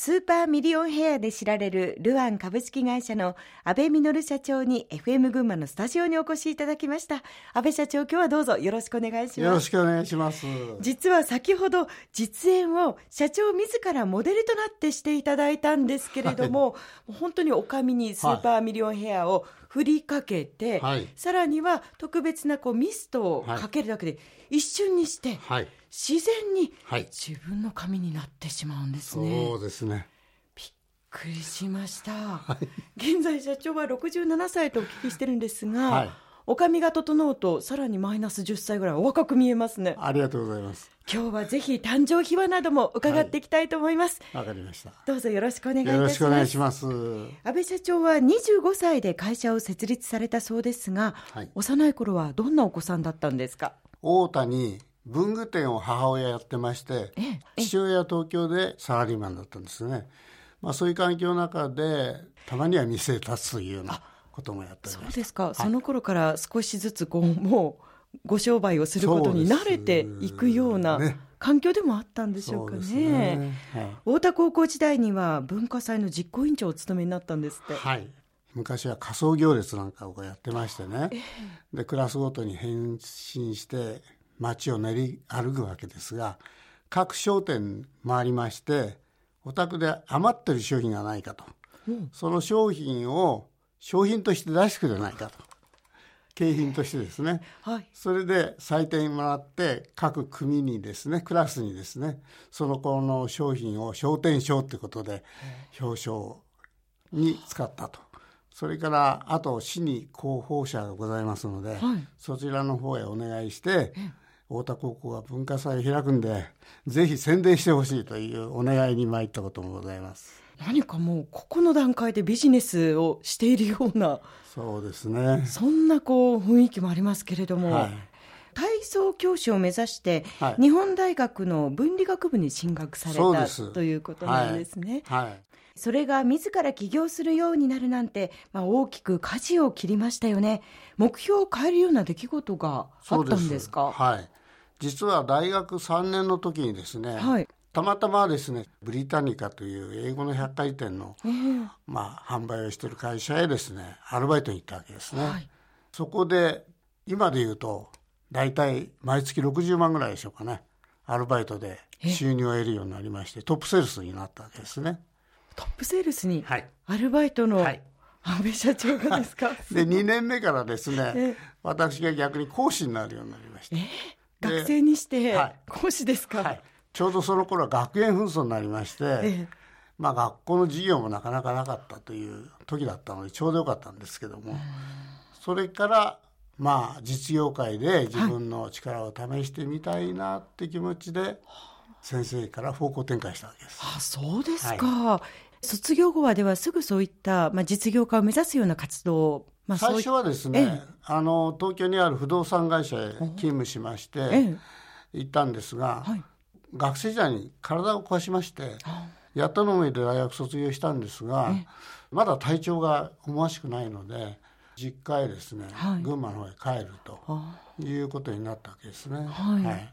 スーパーミリオンヘアで知られるルアン株式会社の安倍実社長に FM 群馬のスタジオにお越しいただきました。安倍社長今日はどうぞよろしくお願いします。よろしくお願いします。実は先ほど実演を社長自らモデルとなってしていただいたんですけれども、はい、本当にお髪にスーパーミリオンヘアを振りかけて、はい、さらには特別なこうミストをかけるだけで一瞬にして、はい自然に自分の髪になってしまうんですね。そうですね。びっくりしました。はい、現在社長は67歳とお聞きしてるんですが、はい、お髪が整うとさらにマイナス10歳ぐらいお若く見えますね。ありがとうございます。今日はぜひ誕生秘話なども伺っていきたいと思います。わ、はい、かりました。どうぞよろしくお願いいたします。よろしくお願いします。安倍社長は25歳で会社を設立されたそうですが、はい、幼い頃はどんなお子さんだったんですか？大田に文具店を母親やってまして父親は東京でサラリーマンだったんですね、まあ、そういう環境の中でたまには店へ立つというようなこともやってそうですか、はい、その頃から少しずつこうもうご商売をすることに慣れていくような環境でもあったんでしょうかね。ね。はい、太田高校時代には文化祭の実行委員長をお務めになったんですって。はい。昔は仮装行列なんかをやってましてね、でクラスごとに変身して街を練り歩くわけですが各商店回りましてお宅で余ってる商品がないかと、うん、その商品を商品として出してくれないかと。景品としてですね、はい、それで採点もらって各組にですねクラスにですねその子の商品を商店賞ってことで表彰に使ったと。それからあと市に広報者がございますので、はい、そちらの方へお願いして、太田高校が文化祭を開くんでぜひ宣伝してほしいというお願いに参ったこともございます何かもうここの段階でビジネスをしているようなそうですね。そんなこう雰囲気もありますけれども、はい、体操教師を目指して、はい、日本大学の分理学部に進学されたということなんですね。はい、はい。それが自ら起業するようになるなんて、まあ、大きく舵を切りましたよね。目標を変えるような出来事があったんですか？はい。実は大学3年の時にですね、はい、たまたまですねブリタニカという英語の百貨店の、えー、まあ、販売をしている会社へですねアルバイトに行ったわけですね。はい、そこで今で言うと大体毎月60万ぐらいでしょうかねアルバイトで収入を得るようになりましてトップセールスになったわけですね。トップセールスにアルバイトの、はい。安倍社長がですか、で2年目からですね、私が逆に講師になるようになりました。えー学生にして講師ですか、はい、ちょうどその頃は学園紛争になりまして、ええ、まあ学校の授業もなかなかなかったという時だったのでちょうどよかったんですけども。それからまあ実業界で自分の力を試してみたいなって気持ちで、先生から方向転換したわけです。あそうですか、はい、卒業後はではすぐそういった、まあ、実業家を目指すような活動をまあ、最初はですねあの東京にある不動産会社へ勤務しまして行ったんですが、はい、学生時代に体を壊しましてやっとの上で大学卒業したんですがまだ体調が思わしくないので実家へですね、はい、群馬の方へ帰るということになったわけですね。はい、はい。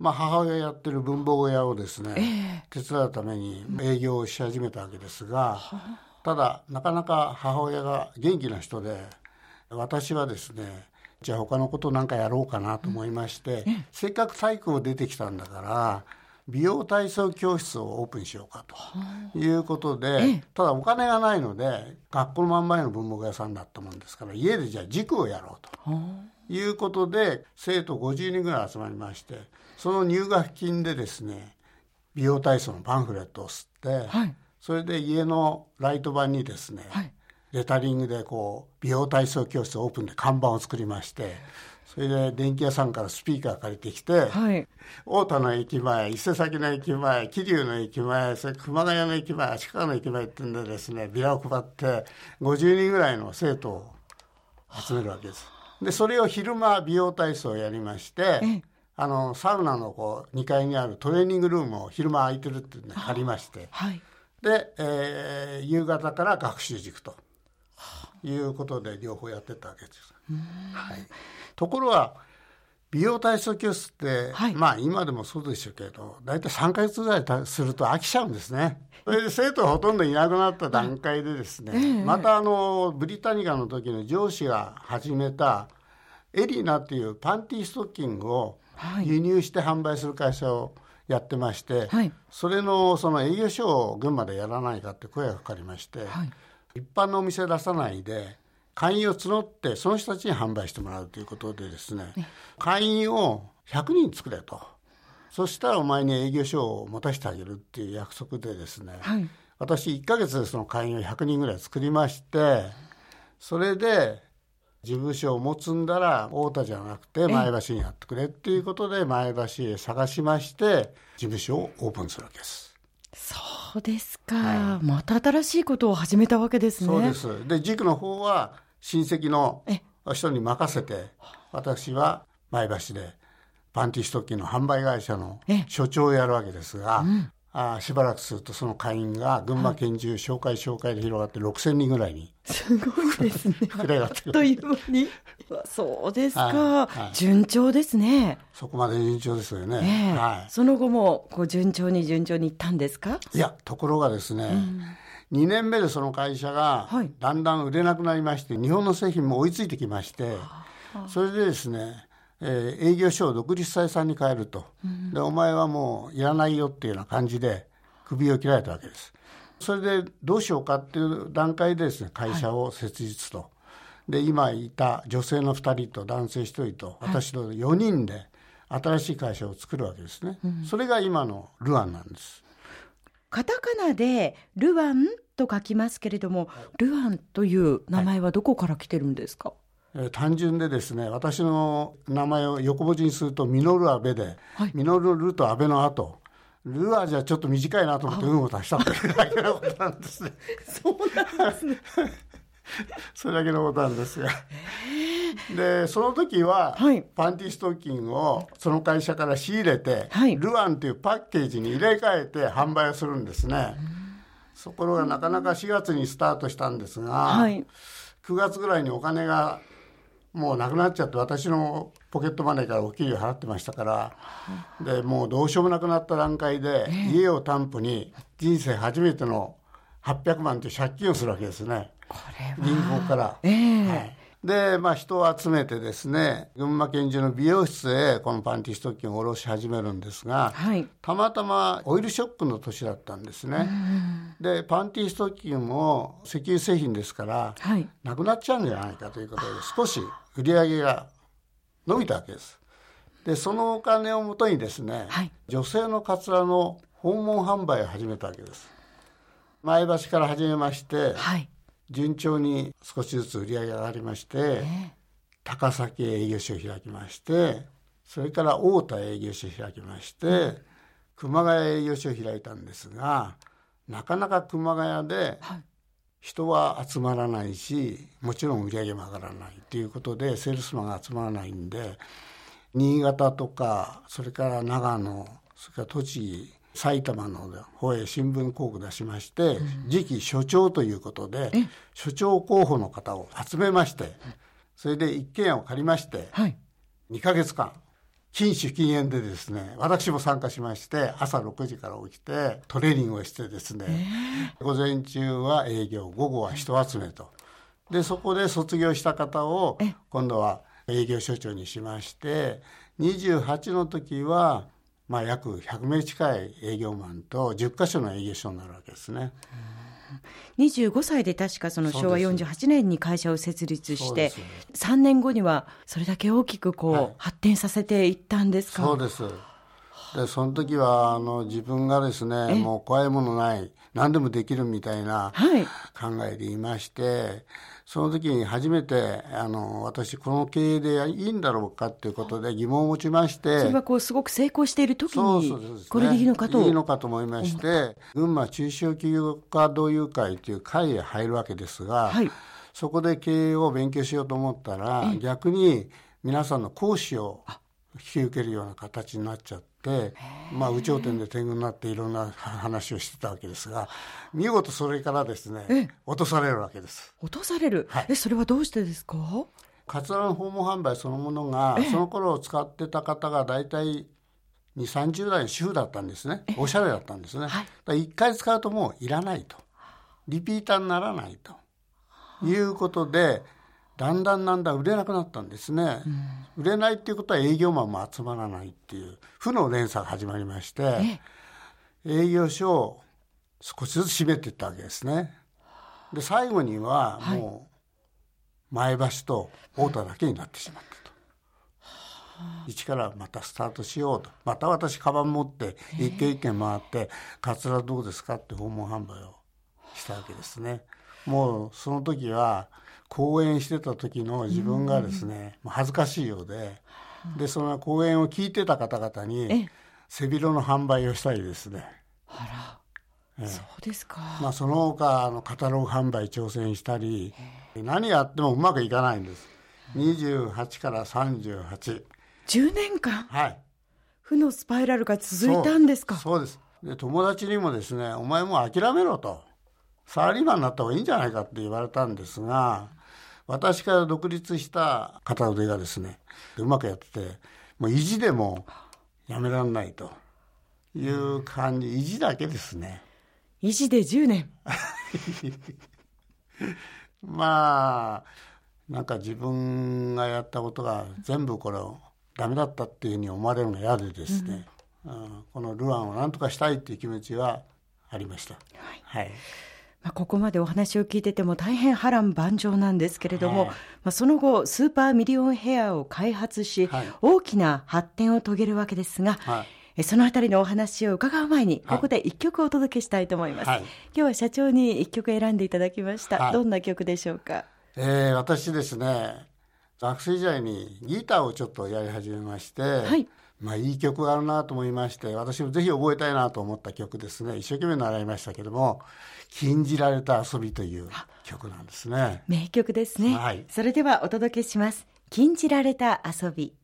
まあ、母親やってる文房具屋をですね、えー、手伝うために営業をし始めたわけですが、ただなかなか母親が元気な人で私はですねじゃあ他のことなんかやろうかなと思いまして、うん、せっかく体育を出てきたんだから美容体操教室をオープンしようかということで、ただお金がないので学校の真ん前の文房具屋さんだったもんですから家でじゃあ塾をやろうということで生徒50人ぐらい集まりましてその入学金でですね美容体操のパンフレットを吸って、はい、それで家のライト板にですね、はい、レタリングでこう美容体操教室オープンで看板を作りましてそれで電気屋さんからスピーカー借りてきて、はい、太田の駅前伊勢崎の駅前桐生の駅前それ熊谷の駅前足利の駅前ってんでですねビラを配って50人ぐらいの生徒を集めるわけです。でそれを昼間美容体操をやりまして。あのサウナのこう2階にあるトレーニングルームを昼間空いてるっていうの借りまして、はい、で、えー、夕方から学習塾ということで両方やってたわけです。はい、ところが美容体操教室って、はい、まあ今でもそうでしょうけど大体3か月ぐらいすると飽きちゃうんですね。それで生徒がほとんどいなくなった段階でですね、えー、またあのブリタニカの時の上司が始めたエリナっていうパンティーストッキングを輸入して販売する会社をやってまして、はい、それのその営業所を群馬でやらないかって声がかかりまして、はい、一般のお店出さないで会員を募ってその人たちに販売してもらうということでですね、ね、会員を100人作れと。そしたらお前に営業所を持たせてあげるっていう約束でですね、はい、私1か月でその会員を100人ぐらい作りましてそれで事務所を持つんだら太田じゃなくて前橋にやってくれっていうことで前橋へ探しまして事務所をオープンするわけです。そうですか、はい、また新しいことを始めたわけですね。そうです。で塾の方は親戚の人に任せて私は前橋でパンティストッキーの販売会社の所長をやるわけですが、うん、あしばらくするとその会員が群馬県中紹介紹介で広がって6,000人ぐらいにすごいですね。という間に。そうですか、はいはい、順調ですね。そこまで順調ですよね、え。ー、はい、その後もこう順調に順調にいったんですか？いやところがですね、うん、2年目でその会社がだんだん売れなくなりまして、日本の製品も追いついてきまして、それでですねえー、営業所を独立採算に変えると、うん、でお前はもういらないよっていうような感じで首を切られたわけです。それでどうしようかっていう段階でですね会社を設立と、はい、で今いた女性の2人と男性1人と私と4人で新しい会社を作るわけですね、うん、それが今のルアンなんです。カタカナでルアンと書きますけれども、ルアンという名前はどこから来てるんですか、はいえー、単純でですね私の名前を横文字にすると「ミノルアベで」はい、ミノルルとアベの後ルアじゃちょっと短いなと思って運を足したっていうだけのことなんですね。そうなんですね。それだけのことなんですが。でその時は、はい、パンティストッキングをその会社から仕入れて、はい、ルアンというパッケージに入れ替えて販売をするんですね。ところがなかなか4月にスタートしたんですが、はい、9月ぐらいにお金がもうなくなっちゃって私のポケットマネーからお給料払ってましたからでもうどうしようもなくなった段階で、家を担保に人生初めての800万という借金をするわけですね。銀行から。えー、はい。で、まあ、人を集めてですね群馬県中の美容室へこのパンティストッキングを下ろし始めるんですが、はい、たまたまオイルショックの年だったんですね。でパンティストッキングも石油製品ですから、はい、なくなっちゃうんじゃないかということで少し売り上げが伸びたわけです。でそのお金をもとにですね、はい、女性のカツラの訪問販売を始めたわけです。前橋から始めまして、はい、順調に少しずつ売り上げが上がりまして、高崎営業所を開きましてそれから太田営業所を開きまして、熊谷営業所を開いたんですがなかなか熊谷で人は集まらないしもちろん売り上げも上がらないということでセールスマンが集まらないんで新潟とかそれから長野それから栃木埼玉の方へ新聞広告出しまして、次期所長ということで所長候補の方を集めましてそれで一軒家を借りまして、はい、2か月間禁酒禁煙でですね私も参加しまして朝6時から起きてトレーニングをしてですね、えー、午前中は営業午後は人集めと。でそこで卒業した方を今度は営業所長にしまして28の時はまあ、約100名近い営業マンと10か所の営業所になるわけですね。25歳で確かその昭和48年に会社を設立して、3年後にはそれだけ大きくこう、発展させていったんですか？そうです。でその時はあの自分がですねもう怖いものない何でもできるみたいな考えでいまして、その時に初めてあの私この経営でいいんだろうかということで疑問を持ちましてそれはこうすごく成功している時にこれでいいのかと。いいのかと思いまして、群馬中小企業家同友会という会へ入るわけですが、はい、そこで経営を勉強しようと思ったら逆に皆さんの講師を引き受けるような形になっちゃって。まあ、有頂天で天狗になっていろんな話をしてたわけですが見事それからですね落とされるわけです。落とされる、はい、えそれはどうしてですか？カツラの訪問販売そのものが、その頃使ってた方が大体2 3 0代の主婦だったんですね。おしゃれだったんですね、はい、1回使うともういらないと。リピーターにならないと。いうことでだんだんだんだん売れなくなったんですね、うん、売れないっていうことは営業マンも集まらないっていう負の連鎖が始まりまして営業所を少しずつ閉めていったわけですね。で最後にはもう前橋と太田だけになってしまったと、はい、一からまたスタートしようと。また私カバン持って一軒一軒回って「カツラどうですか?」って訪問販売をしたわけですね。もうその時は講演してた時の自分がですね、うん、恥ずかしいようででその講演を聞いてた方々に背広の販売をしたりですね。あら、ええ、そうですか。まあその他あのカタログ販売挑戦したり何やってもうまくいかないんです。28から38。10年間？はい。負のスパイラルが続いたんですか？そうです。で友達にもですねお前もう諦めろと。サラリーマンになった方がいいんじゃないかって言われたんですが私から独立した片腕がですねうまくやっててもう意地でもやめらんないという感じ、意地だけですね。意地で10年。まあなんか自分がやったことが全部これをダメだったっていうふうに思われるのが嫌でですね、うん、このルアンを何とかしたいっていう気持ちはありました。はい、はいまあ、ここまでお話を聞いてても大変波乱万丈なんですけれども、はい、まあ、その後スーパーミリオンヘアを開発し、はい、大きな発展を遂げるわけですが、はい、そのあたりのお話を伺う前にここで一曲お届けしたいと思います、今日は社長に一曲選んでいただきました、どんな曲でしょうか、えー、私ですね学生時代にギターをちょっとやり始めまして、はいまあ、いい曲があるなと思いまして私もぜひ覚えたいなと思った曲ですね。一生懸命習いましたけども「禁じられた遊び」という曲なんですね。名曲ですね、はい、それではお届けします「禁じられた遊び」